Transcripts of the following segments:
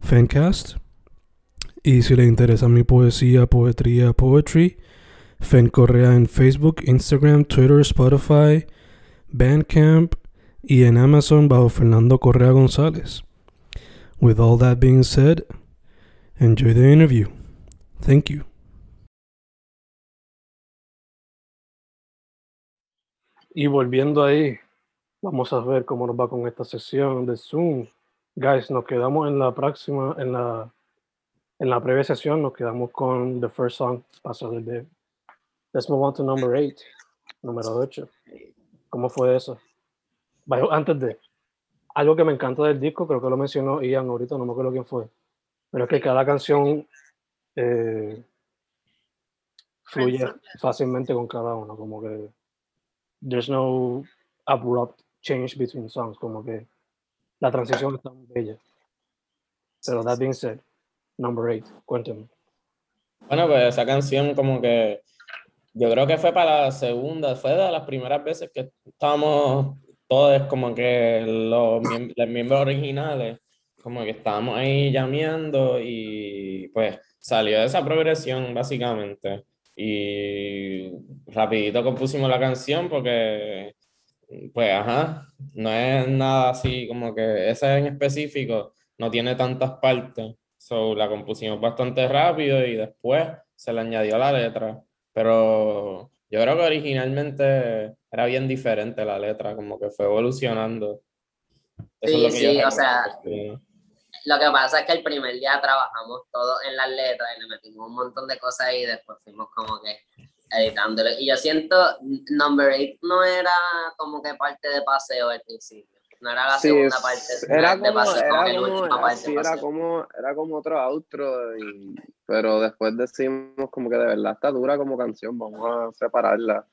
Fencast. Y si le interesa mi poesía, poetría, poetry, Fen Correa en Facebook, Instagram, Twitter, Spotify, Bandcamp y en Amazon bajo Fernando Correa González. With all that being said, enjoy the interview. Thank you. Y volviendo ahí, vamos a ver cómo nos va con esta sesión de Zoom. Guys, nos quedamos en la próxima, en la, en la previa sesión, nos quedamos con the first song, Paso del Debe. Let's move on to number eight, número 8. ¿Cómo fue eso? Antes de, algo que me encanta del disco, creo que lo mencionó Ian ahorita, no me acuerdo quién fue, pero es que cada canción eh, fluye fácilmente con cada uno, como que there's no abrupt change between songs, como que la transición está muy bella. Pero that being said, number eight, cuéntame. Bueno, pues esa canción como que yo creo que fue para la segunda, fue de las primeras veces que estábamos todos como que los, los miembros originales, como que estábamos ahí llameando y pues salió esa progresión básicamente. Y rapidito compusimos la canción porque pues ajá, no es nada así como que esa en específico no tiene tantas partes. So la compusimos bastante rápido y después se le añadió la letra. Pero yo creo que originalmente era bien diferente la letra, como que fue evolucionando. Eso sí, sí, o sea, lo que pasa es que el primer día trabajamos todo en las letras y le metimos un montón de cosas y después fuimos como que editándolo. Y yo siento, Number 8 no era como que parte de paseo al principio. No era la segunda parte era de paseo, era como, sí, era como, era como otro outro, y, pero después decimos como que de verdad está dura como canción, vamos a separarla.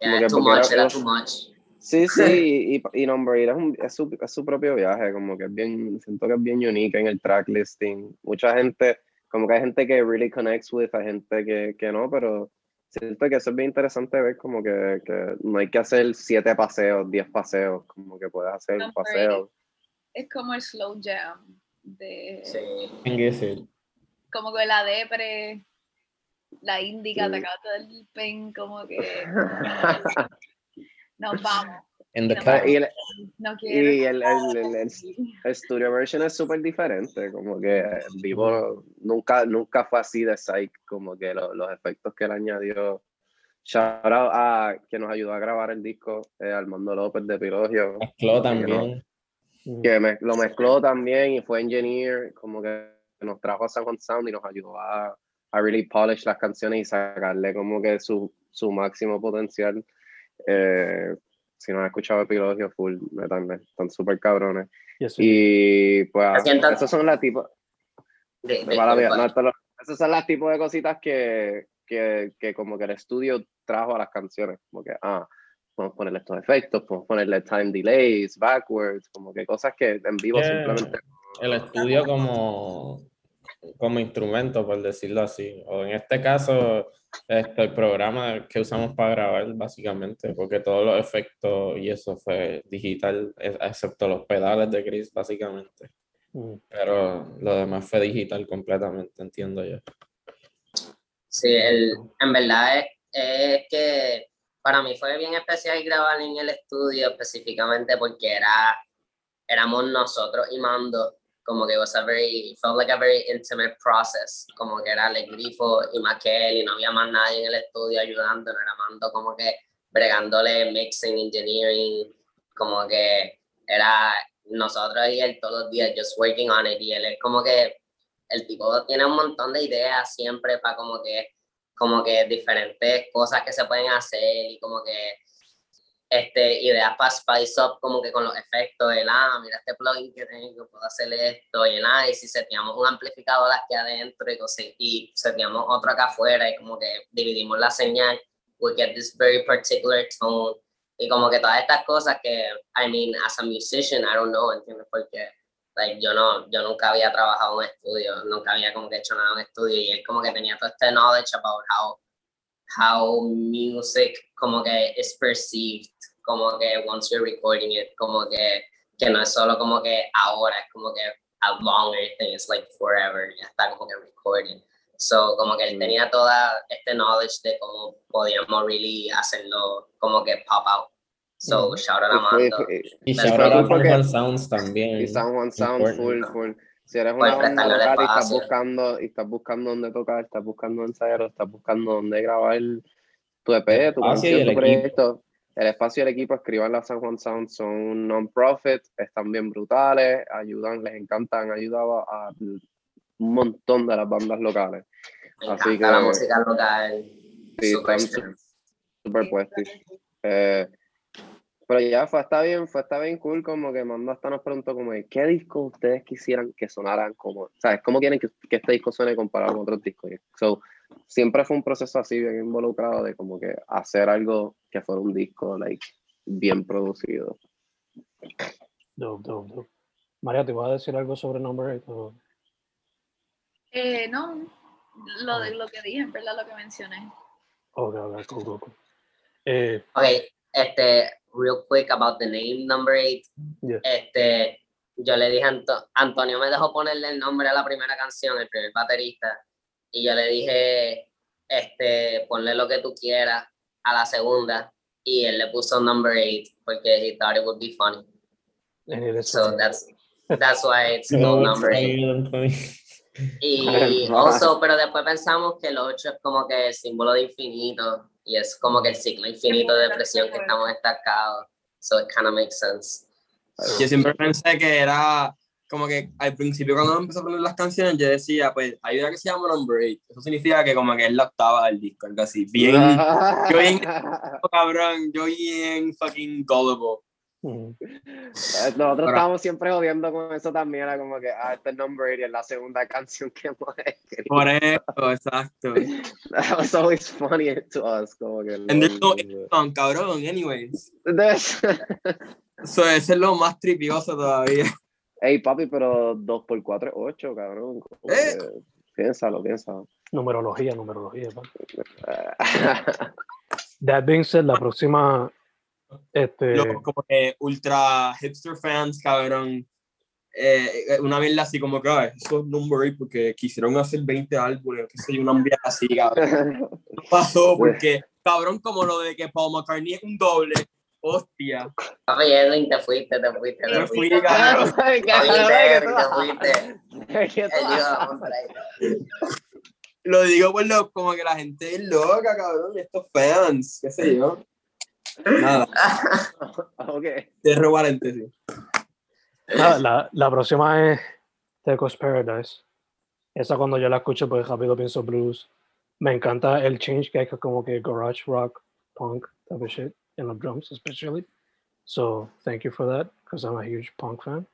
Yeah, too much, era, too much. Sí, sí, y, y Number 8 es, es, su, es su propio viaje, como que es bien, siento que es bien unique en el track listing. Mucha gente, como que hay gente que really connects with, hay gente que, que no, pero siento que eso es bien interesante ver como que, que, no hay que hacer siete paseos, diez paseos, como que puedes hacer un paseo. Es como el slow jam de... Sí. Como que la depre, la indica, sí. te acabas del pen, como que... Nos vamos. And the no, y el, no y el, el, el, el, studio version es súper diferente, como que en vivo nunca, nunca fue así de psych, como que lo, los efectos que él añadió. Shout out a que nos ayudó a grabar el disco, eh, Armando López de Pilogio. Mezcló también. Que me, lo mezcló también y fue engineer, como que nos trajo a Juan Sound y nos ayudó a, a really polish las canciones y sacarle como que su, su máximo potencial. Eh, si no has escuchado Epilogio, full metal, están súper cabrones. Y pues, esos son las tipos. De, de, no, esos son las tipos de cositas que, que, que, como que el estudio trajo a las canciones. Como que, ah, podemos ponerle estos efectos, podemos ponerle time delays, backwards, como que cosas que en vivo simplemente. El estudio como, como instrumento, por decirlo así. O en este caso, este, el programa que usamos para grabar, básicamente, porque todos los efectos y eso fue digital, excepto los pedales de Chris, básicamente. Mm. Pero lo demás fue digital completamente, entiendo yo. Sí, el, en verdad es, es que para mí fue bien especial grabar en el estudio específicamente porque era, éramos nosotros y Mando como que was a very, felt like a very intimate process, como que era el grifo y más que él y no había más nadie en el estudio ayudando, era mando como que bregándole mixing, engineering, como que era nosotros y él todos los días just working on it y él es como que el tipo tiene un montón de ideas siempre para como que como que diferentes cosas que se pueden hacer y como que este, ideas para spice up como que con los efectos, el ah, mira este plugin que tengo, puedo hacer esto, y el ah, y si seteamos un amplificador aquí adentro y, cosas, y seteamos otro acá afuera y como que dividimos la señal, we get this very particular tone, y como que todas estas cosas que, I mean, as a musician, I don't know, ¿entiendes? Porque like, yo, no, yo nunca había trabajado en estudio, nunca había como que hecho nada en estudio, y él como que tenía todo este knowledge about how, how music como que is perceived como que once you're recording it, como que, que no es solo como que ahora, es como que a longer thing, it's like forever, ya está como que recording. So, como que él mm. tenía toda este knowledge de cómo podíamos really hacerlo como que pop out. So, mm. shout out a Mando. Y shout out a San Juan Sounds también. Y San Juan Sounds full, full. Si eres una banda local y estás buscando, y estás buscando dónde tocar, estás buscando ensayar, estás buscando dónde grabar tu EP, tu canción, tu proyecto, el espacio y el equipo escriban la San Juan Sound son non-profit, están bien brutales, ayudan, les encantan, han ayudado a un montón de las bandas locales. Me Así que, la música local. Sí, super, super. Eh, pero ya fue está bien, fue está bien cool, como que Mando hasta nos preguntó como qué disco ustedes quisieran que sonaran como, ¿sabes? ¿Cómo quieren que, que este disco suene comparado con otros discos? So, siempre fue un proceso así bien involucrado de como que hacer algo que fuera un disco like, bien producido. Dope, dope, dope. María, ¿te vas a decir algo sobre Number 8? Eh, no, lo, de, lo que dije, en verdad, lo que mencioné. Ok, ok, cool, cool, cool. Eh, ok, este, real quick about the name Number 8. Este, yo le dije a Antonio, me dejó ponerle el nombre a la primera canción, el primer baterista y yo le dije, este, ponle lo que tú quieras a la segunda y él le puso number eight porque he thought it would be funny. So that's, that's why it's called number eight. Y also, pero después pensamos que el 8 es como que el símbolo de infinito y es como que el ciclo infinito de depresión que estamos destacados. So it kind of makes sense. Yo siempre pensé que era como que al principio cuando empezó a poner las canciones, yo decía, pues hay una que se llama Number 8. Eso significa que como que es la octava del disco, algo así. Bien, yo bien, cabrón, yo bien fucking gullible. Nosotros estábamos siempre jodiendo con eso también, era como que, ah, este es Number 8 y es la segunda canción que hemos escrito. Por eso, exacto. That was always funny to us, como que... And there's no song, cabrón, anyways. so, ese es lo más tripioso todavía. Ey, papi, pero 2 por 4 es 8, cabrón. Eh. Piénsalo, piénsalo. Numerología, numerología, papi. That being said, la próxima. Este... como que ultra hipster fans, cabrón. Eh, una vez así como que, ah, eso es number porque quisieron hacer 20 álbumes, que sé una ambiente así, cabrón. No pasó porque, cabrón, como lo de que Paul McCartney es un doble Hostia. Papi Edwin, te fuiste, te fuiste. Te fui, cabrón. Te fuiste, Lo digo por lo, como que la gente es loca, cabrón, estos fans, qué sé yo. Nada. ok. Cierro paréntesis. La, la, la próxima es Tecos Paradise. Esa cuando yo la escucho, pues rápido pienso blues. Me encanta el change que hay como que garage rock, punk, type of shit. in the drums especially. So thank you for that because I'm a huge punk fan.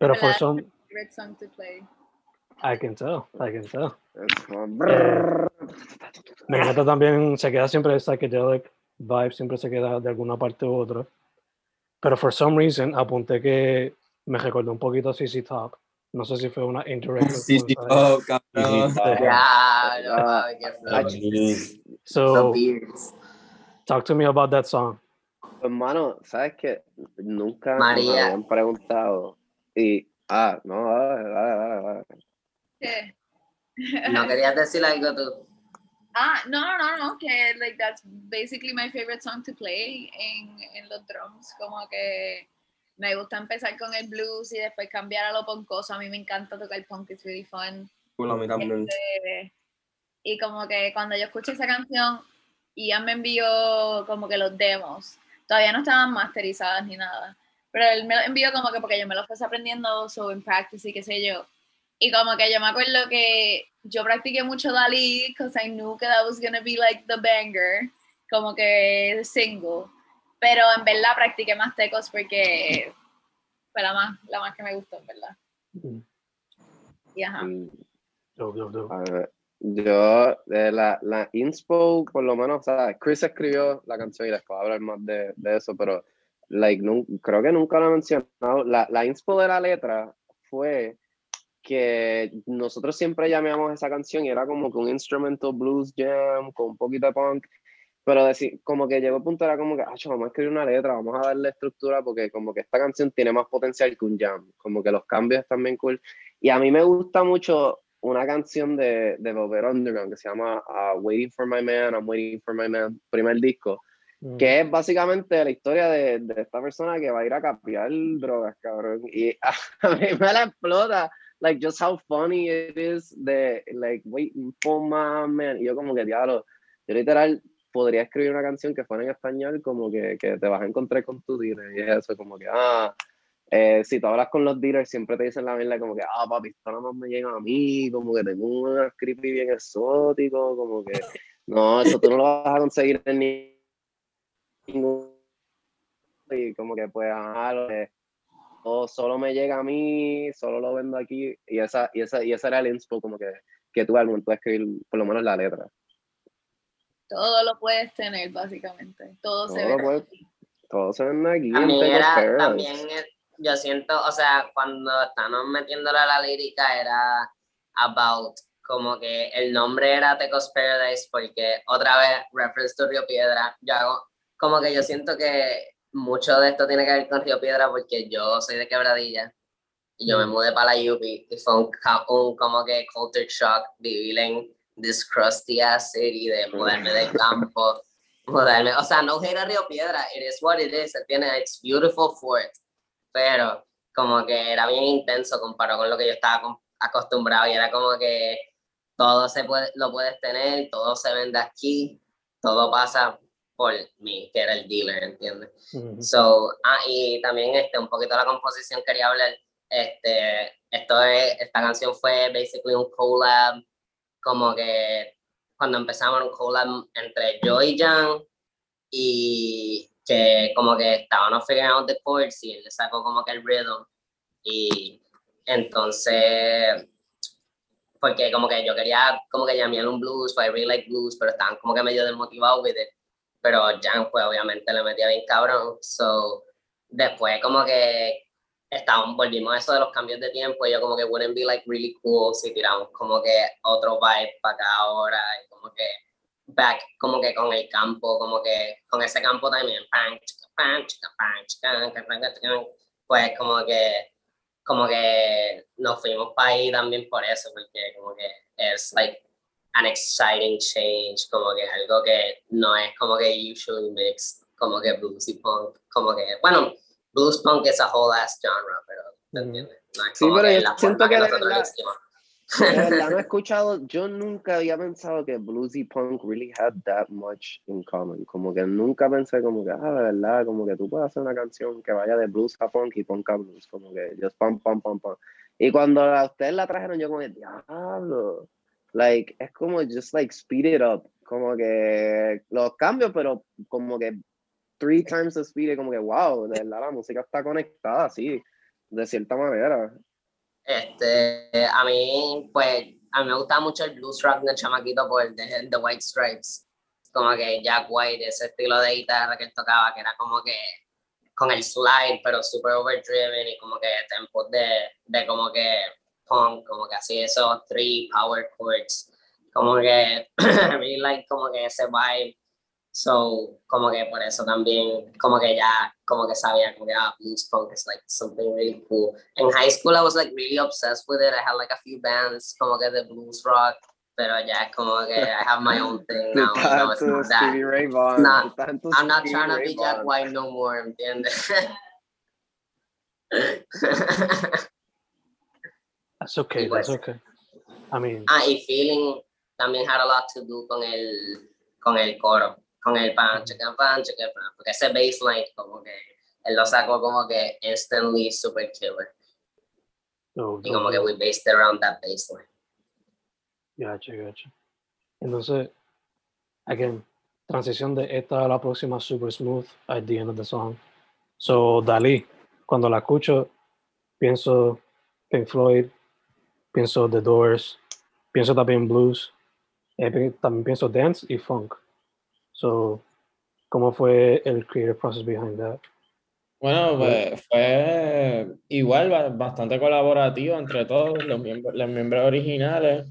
But for some favorite song to play. I can tell, I can tell. Eh, me encanta también, se queda siempre el psychedelic vibe, siempre se queda de alguna parte u otra. Pero for some reason apunté que me recordó un poquito a CC Top. No sé si fue una indirect. CC Top, cabrón. Yeah, so, Talk to me about that song. Hermano, sabes que nunca me habían preguntado y ah, no, dale, dale, dale. ¿Qué? No querías decir algo tú. Ah, no, no, no, no, que like that's basically my favorite song to play en, en los drums, como que me gusta empezar con el blues y después cambiar a lo poncoso. A mí me encanta tocar punk, it's really fun. Este, y como que cuando yo escuché esa canción, Ian me envió como que los demos. Todavía no estaban masterizadas ni nada. Pero él me los envió como que porque yo me los fuese aprendiendo, so en practice y qué sé yo. Y como que yo me acuerdo que yo practiqué mucho Dalí, because I knew that was gonna be like the banger, como que single. Pero en verdad practiqué más tecos porque fue la más, la más que me gustó, en verdad. Y ajá. yo, de la, la inspo, por lo menos, o sea, Chris escribió la canción y después voy a hablar más de, de eso, pero like, creo que nunca lo he mencionado. La, la inspo de la letra fue que nosotros siempre llamamos esa canción y era como que un instrumental blues jam con un poquito de punk, pero decir, como que llegó el punto, era como que, ah, vamos a escribir una letra, vamos a darle estructura porque como que esta canción tiene más potencial que un jam, como que los cambios están bien cool. Y a mí me gusta mucho una canción de, de Velvet Underground que se llama uh, Waiting for My Man, I'm Waiting for My Man, primer disco, mm. que es básicamente la historia de, de, esta persona que va a ir a capiar drogas, cabrón. Y a, a mí me la explota like just how funny it is de like waiting for my man. Y yo como que diablo yo literal podría escribir una canción que fuera en español como que, que te vas a encontrar con tu dealer y eso como que ah eh, si tú hablas con los dealers siempre te dicen la verdad como que ah papi esto nada más me llega a mí como que tengo un creepy bien exótico como que no eso tú no lo vas a conseguir en ningún y como que pues ah, lo solo me llega a mí, solo lo vendo aquí, y esa, y esa, y esa era el inspo como que, que tú al momento de escribir por lo menos la letra. Todo lo puedes tener, básicamente. Todo, se ve Todo se vende aquí. A mí era también, yo siento, o sea, cuando estamos metiéndole a la lírica era about como que el nombre era Tecos Paradise porque otra vez reference to Río Piedra, yo hago, como que yo siento que mucho de esto tiene que ver con Río Piedra porque yo soy de Quebradilla y yo me mm. mudé para la UP y fue un, como que culture shock vivir en this crusty ass city de mudarme del campo mudarme, o sea, no hate a Río Piedra, it is what it is, tiene, it's beautiful fort, pero como que era bien intenso comparado con lo que yo estaba acostumbrado y era como que todo se puede, lo puedes tener, todo se vende aquí, todo pasa por mí, que era el dealer, ¿entiendes? So, ah, y también este, un poquito de la composición quería hablar, este, esto es, esta canción fue basically un collab, como que cuando empezamos un collab entre yo y Jan, y que como que estábamos figuring out the chords y él le sacó como que el rhythm, y entonces porque como que yo quería como que llamarle un blues, porque I really like blues, pero estaban como que medio desmotivados with it pero Jan pues obviamente le metía bien cabrón, so después como que estábamos, volvimos a eso de los cambios de tiempo y yo como que wouldn't be like really cool si tiramos como que otro vibe para acá ahora y como que back como que con el campo, como que con ese campo también, pues como que como que nos fuimos para ahí también por eso, porque como que es like an exciting change, como que algo que no es como que usually mixed, como que blues y punk, como que, bueno, blues punk es a whole ass genre, pero. No sí, pero que la siento que, que de verdad no he escuchado, yo nunca había pensado que blues y punk really had that much in common, como que nunca pensé como que, ah, de verdad, como que tú puedes hacer una canción que vaya de blues a punk y punk a blues, como que just pam, pam, pam, pam. Y cuando a ustedes la trajeron, yo como, diablo, like, es como just like speed it up, como que los cambios, pero como que three times the speed, como que wow, de verdad la música está conectada así, de cierta manera. Este, a mí, pues, a mí me gusta mucho el blues rock del chamaquito por de The White Stripes, como que Jack White, ese estilo de guitarra que él tocaba, que era como que con el slide, pero super overdriven y como que tempos de, de como que punk, como que así esos three power chords, como que really like como que ese vibe. So, como que por eso también, como que ya, como que sabía, como que ah, blues punk is like something really cool. In high school, I was like really obsessed with it. I had like a few bands, como que de blues rock, pero ya como que I have my own thing now. no, it's not that. Not, I'm not trying to be Jack White no more, ¿entiendes? That's okay, pues, that's okay. I mean. Ah, y Feeling también had a lot to do con el, con el coro, con el pan, chicken pan, chicken pan, porque ese baseline como que él lo sacó como que instantly super killer. Oh, y como que we based around that baseline. Gotcha, gotcha. Entonces, again, transición de esta a la próxima super smooth at the end of the song. So, Dalí, cuando la escucho, pienso Pink Floyd, pienso The Doors, pienso también blues, eh, también pienso dance y funk. So, ¿cómo fue el creative process behind that? Bueno, pues fue igual bastante colaborativo entre todos los miembros, los miembros originales,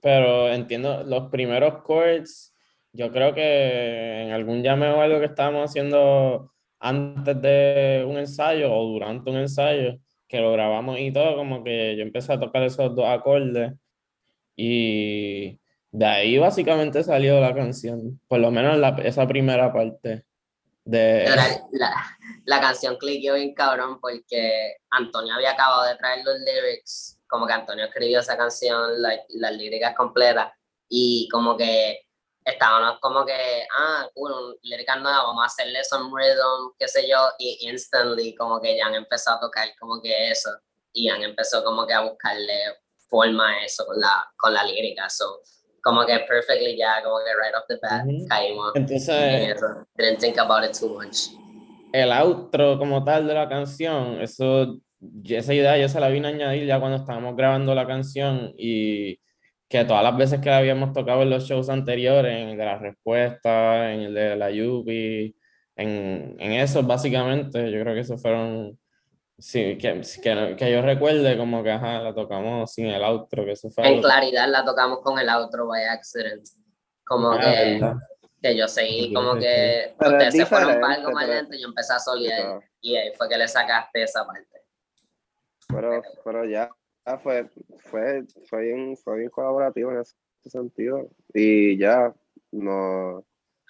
pero entiendo los primeros chords, yo creo que en algún llameo algo que estábamos haciendo antes de un ensayo o durante un ensayo, que lo grabamos y todo, como que yo empecé a tocar esos dos acordes y de ahí básicamente salió la canción, por lo menos la, esa primera parte. De... La, la, canción cliqueó bien cabrón porque Antonio había acabado de traer los lyrics, como que Antonio escribió esa canción, las líricas completas, y como que estábamos como que, ah, cool, lírica nueva, vamos a hacerle some rhythm, qué sé yo, y instantly como que ya han empezado a tocar como que eso, y han empezado como que a buscarle forma a eso con la, con la lírica, so, como que perfectly ya, como que right off the bat, caímos Entonces, didn't think about it too much. El outro como tal de la canción, eso, esa idea yo se la vine a añadir ya cuando estábamos grabando la canción y que todas las veces que la habíamos tocado en los shows anteriores, en el de la respuesta, en el de la Yupi, en, en eso básicamente, yo creo que esos fueron, sí, que, que, que, yo recuerde como que ajá, la tocamos sin el outro, que eso fue... En claridad la tocamos con el outro by accident, como ah, que, que yo seguí como que ustedes se fueron para algo más lento y yo empecé a solear y ahí fue que le sacaste esa parte. Pero, pero ya, Ah, fue, fue, fue, bien, fue bien colaborativo en ese sentido. Y ya, no,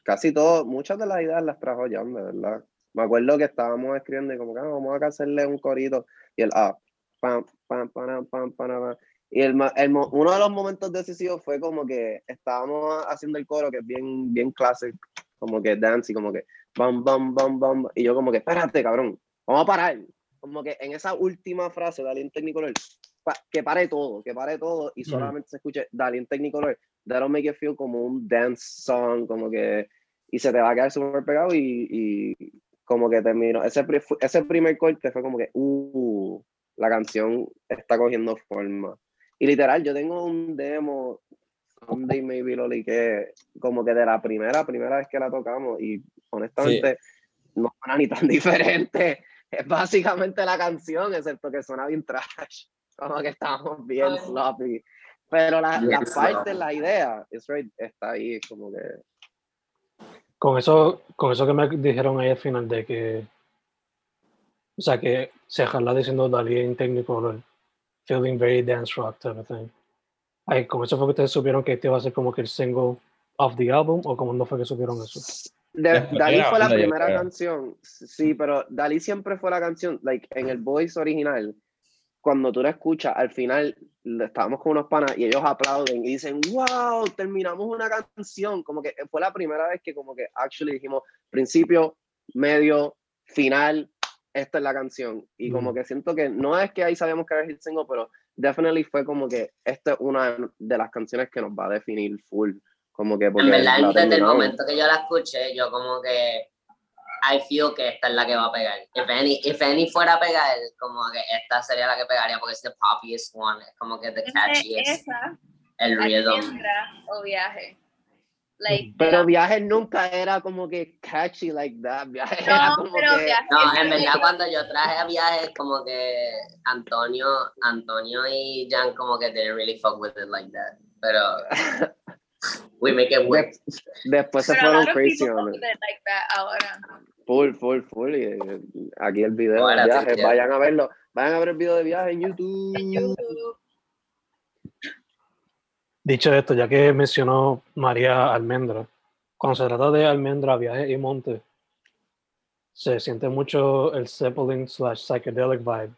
casi todo, muchas de las ideas las trajo Jan, de verdad. Me acuerdo que estábamos escribiendo y como que ah, vamos a hacerle un corito y el ah, pam, pam, pam, pam, pam, pam. Y el, el, uno de los momentos decisivos fue como que estábamos haciendo el coro que es bien, bien clásico, como que dance y como que bam, bam, bam, bam. Y yo como que, espérate, cabrón, vamos a parar. Como que en esa última frase de Alien Technicolor, que pare todo, que pare todo y solamente se escuche Dalian Technicolor, that'll make it feel como un dance song, como que, y se te va a quedar súper pegado y, y, como que terminó. Ese, ese primer corte fue como que, uh, la canción está cogiendo forma. Y literal, yo tengo un demo, Someday Maybe lo que como que de la primera, primera vez que la tocamos y honestamente no suena ni tan diferente. Es básicamente la canción, excepto que suena bien trash como que estábamos bien sloppy. Pero la, la parte, la idea, está ahí, como que. Con eso, con eso que me dijeron ahí al final de que. O sea, que se jala diciendo Dalí en técnico, feeling very dance rock type of thing. Ay, con eso fue que ustedes supieron que este iba a ser como que el single of the album, o como no fue que supieron eso. Dalí fue la primera canción, sí, pero Dalí siempre fue la canción, like en el voice original, cuando tú la escuchas, al final estábamos con unos panas y ellos aplauden y dicen, wow, terminamos una canción. Como que fue la primera vez que como que actually dijimos, principio, medio, final, esta es la canción. Y como que siento que no es que ahí sabíamos que era el single, pero definitely fue como que esta es una de las canciones que nos va a definir full. Como que porque en verdad, desde el momento que yo la escuché, yo como que I feel que esta es la que va a pegar. If any, if any fuera a pegar, como que esta sería la que pegaría porque es the poppiest one, es como que the catchiest. Esa, el rhythm. O viaje. Like, pero viaje nunca era como que catchy like that. Viaje no, era como pero que... Viaje no, en verdad cuando yo traje a viaje como que Antonio, Antonio y Jan como que didn't really fuck with it like that. Pero we make it work. Después se fueron crazy on it. Like that ahora. Full, full, full. Y eh, aquí el video de viaje, vayan a verlo. Vayan a ver el video de viaje en YouTube. Dicho esto, ya que mencionó María Almendra, cuando se trata de almendra, viaje y monte, se siente mucho el Zeppelin slash psychedelic vibe,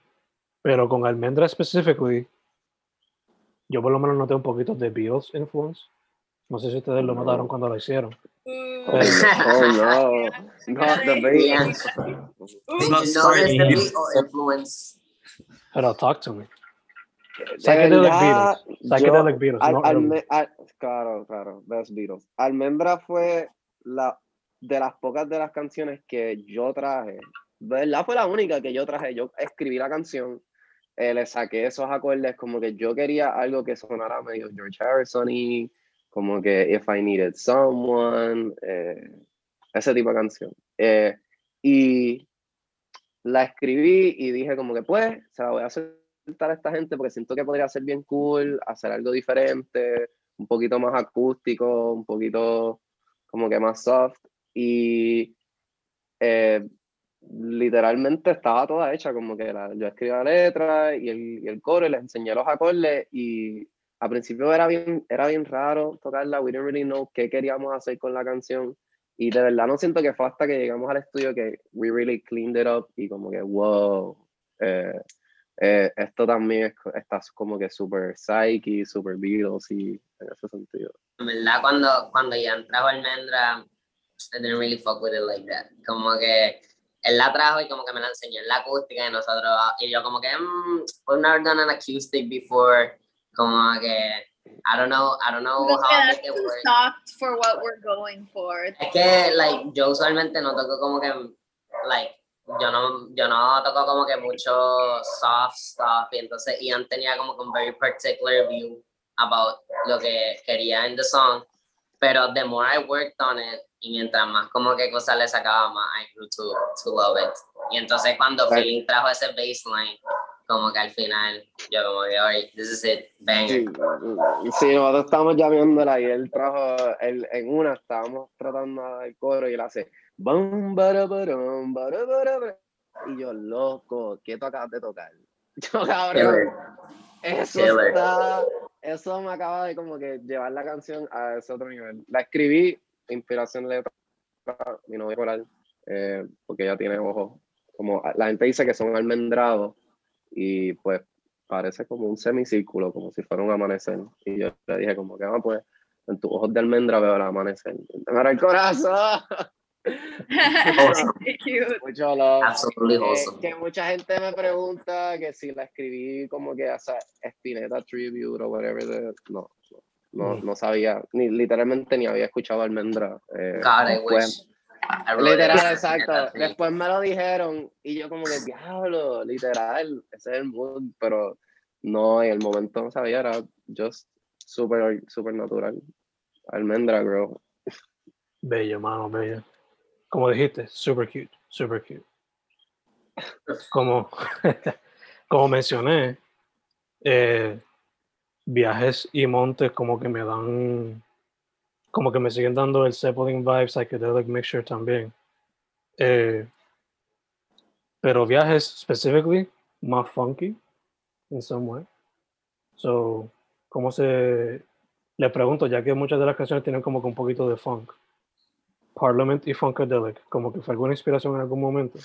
pero con Almendra specifically, yo por lo menos noté un poquito de Beatles influence. No sé si ustedes lo notaron cuando lo hicieron. Oh, no, not the Beatles. influence. Pero talk to me. Psychedelic Beatles. Psychedelic Beatles. claro, claro, Best Beatles. Almendra fue la de las pocas de las canciones que yo traje, ¿verdad? Fue la única que yo traje. Yo escribí la canción, eh, le saqué esos acordes, como que yo quería algo que sonara medio George Harrison y como que If I Needed Someone, eh, ese tipo de canción. Eh, y la escribí y dije como que pues, se la voy a hacer a esta gente porque siento que podría ser bien cool, hacer algo diferente, un poquito más acústico, un poquito como que más soft y eh, literalmente estaba toda hecha, como que yo escribí la letra y el, y el coro y les enseñé los acordes y al principio era bien, era bien raro tocarla, we didn't really know qué queríamos hacer con la canción y de verdad no siento que fue hasta que llegamos al estudio que we really cleaned it up y como que wow, eh, eh, esto también es, está como que super psyche, super Beatles y en ese sentido. En verdad cuando, cuando ya entraba Almendra I didn't really fuck with it like that. Como que él la trajo y como que me la enseñó en la acústica y nosotros, y yo como que, mm, we've never done an acoustic before, como que, I don't know, I don't know how to make it work. Soft for what we're going for. Es que, like, yo usualmente no toco como que, like, yo no, yo no toco como que mucho soft stuff y entonces Ian tenía como que un very particular view about lo que quería en the song, pero the more I worked on it, y mientras más como que cosas le sacaba más, I grew to, to love it. Y entonces cuando Feeling trajo ese baseline, como que al final yo como que, alright, this is it, bang. Sí, sí nosotros estábamos llameándola y él trajo, él, en una estábamos tratando el coro y él hace, bum, bara, bara, bara, y yo, loco, ¿qué tú acabas de tocar? Yo, cabrón, eso está, eso me acaba de como que llevar la canción a ese otro nivel. La escribí inspiración de mi novia coral, eh, porque ella tiene ojos, como la gente dice que son almendrados y pues parece como un semicírculo, como si fuera un amanecer. Y yo le dije como que, ah, pues en tus ojos de almendra veo el amanecer. ¡Me el corazón! Mucho love. Eh, que mucha gente me pregunta que si la escribí como que hace Spinetta Tribute o whatever. no, no, mm. no sabía, ni literalmente ni había escuchado Almendra. Eh, después, literal, exacto. Después me lo dijeron y yo como que, diablo, literal, ese es el mood, pero no, en el momento no sabía, era just super, super natural. Almendra, bro. Bello, mano, bello. Como dijiste, super cute, super cute. Como, como mencioné, eh, viajes y montes como que me dan, como que me siguen dando el Zeppelin vibe, psychedelic mixture también. Eh, pero viajes specifically más funky in some way. So, ¿cómo se le pregunto, ya que muchas de las canciones tienen como que un poquito de funk? Parliament y Funkadelic, como que fue alguna inspiración en algún momento.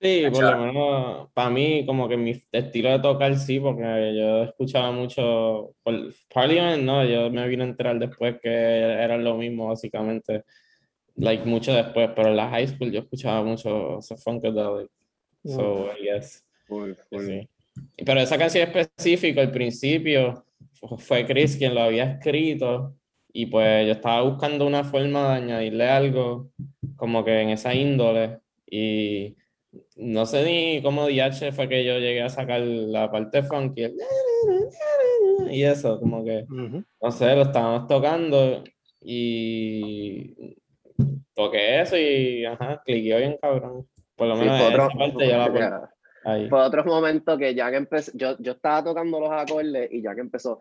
Sí, por lo menos para mí, como que mi estilo de tocar sí, porque yo escuchaba mucho. Por Parliament, no, yo me vine a enterar después que era lo mismo, básicamente. Like, mucho después, pero en la high school yo escuchaba mucho ese Funkadelic. So, yes. Sí. Pero esa canción específica, al principio, fue Chris quien lo había escrito. Y pues yo estaba buscando una forma de añadirle algo, como que en esa índole. Y no sé ni cómo DH fue que yo llegué a sacar la parte funky y eso, como que, no sé, lo estábamos tocando y toqué eso y, ajá, cliqué bien cabrón. Por lo menos esa parte ya la ahí. Fue otro momento que ya que empezó, yo, yo estaba tocando los acordes y ya que empezó,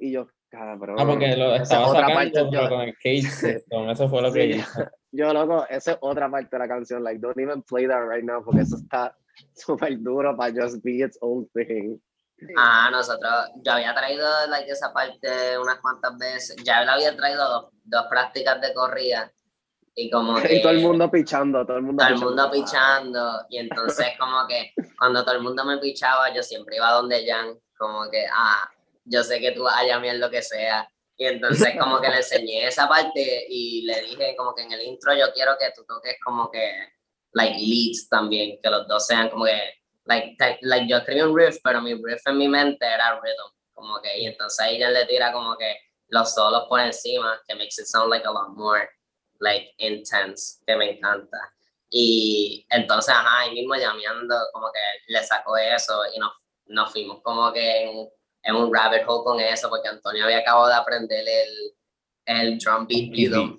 y yo, cabrón. Ah, porque lo estaba sacando parte, con el cage eso fue lo que hice. Yo, loco, esa es otra parte de la canción. Like, don't even play that right now porque eso está súper duro para just be its own thing. Ah, nosotros, yo había traído like, esa parte unas cuantas veces. Ya le había traído dos, dos prácticas de corrida Y como que... Y todo el mundo pichando, todo el mundo Todo el mundo pichando. Y entonces como que cuando todo el mundo me pichaba, yo siempre iba donde Jan, como que, ah, yo sé que tú vas a llamar lo que sea. Y entonces como que le enseñé esa parte y le dije como que en el intro yo quiero que tú toques como que, like, leads también, que los dos sean como que, like, like yo escribí un riff, pero mi riff en mi mente era rhythm, como que, y entonces ya le tira como que los solos por encima, que makes it sound like a lot more like intense, que me encanta. Y entonces, ajá, ahí mismo llameando, como que le sacó eso y nos, nos fuimos como que en, en, un rabbit hole con eso, porque Antonio había acabado de aprender el, el drum beat rhythm.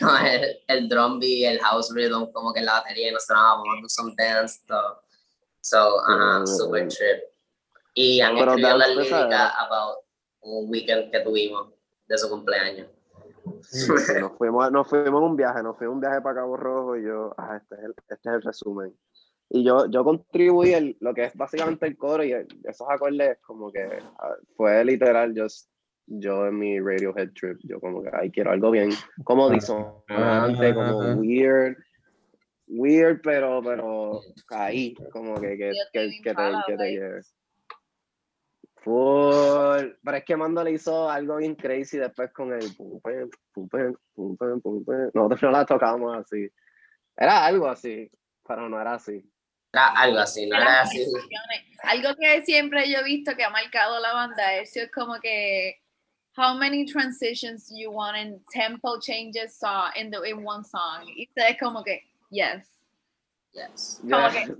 el, el drum beat, el house rhythm, como que la batería, y nosotros vamos a hacer some dance, todo. So, ajá, super trip. Y han escrito la lírica about un weekend que tuvimos de su cumpleaños nos, fuimos, nos fuimos en un viaje, nos fuimos un viaje para Cabo Rojo y yo, ah, este es el, este es el resumen. Y yo, yo contribuí el, lo que es básicamente el coro y esos acordes como que ah, fue literal just, yo en mi Radiohead trip, yo como que, ay, quiero algo bien, como disonante, como weird, weird, pero, pero ahí, como que, que, que, que te, que te lleve. Pero es que Mando le hizo algo bien crazy después con el Nosotros no la tocábamos así. Era algo así, pero no era así. Era algo así, no era así. Algo que siempre yo he visto que ha marcado la banda, eso es como que how many transitions do you want and tempo changes saw in the in one song. Y es como que yes. Yes. Como que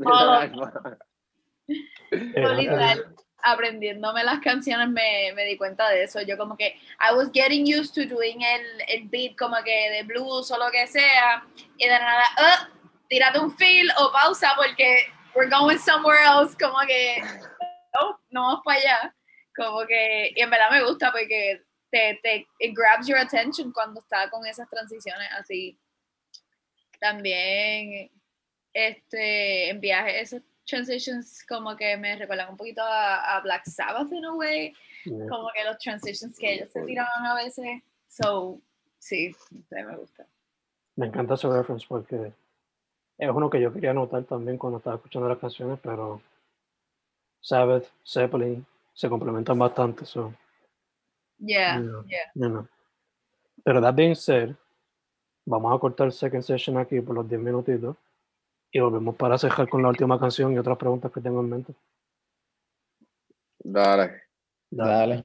aprendiéndome las canciones me, me, di cuenta de eso. Yo como que I was getting used to doing el, el beat como que de blues o lo que sea y de nada, uh, tírate un feel o pausa porque we're going somewhere else, como que no, no vamos para allá. Como que, y en verdad me gusta porque te, te it grabs your attention cuando está con esas transiciones así. También este en viaje, eso transitions como que me recuerdan un poquito a, Black Sabbath en a way, como que los transitions que ellos se tiraban a veces. So, sí, me gusta. Me encanta ese reference porque es uno que yo quería notar también cuando estaba escuchando las canciones, pero Sabbath, Zeppelin se complementan bastante. So, yeah, yeah. Pero that being said, vamos a cortar el second session aquí por los 10 minutitos y volvemos para cerrar con la última canción y otras preguntas que tengo en mente. Dale. Dale.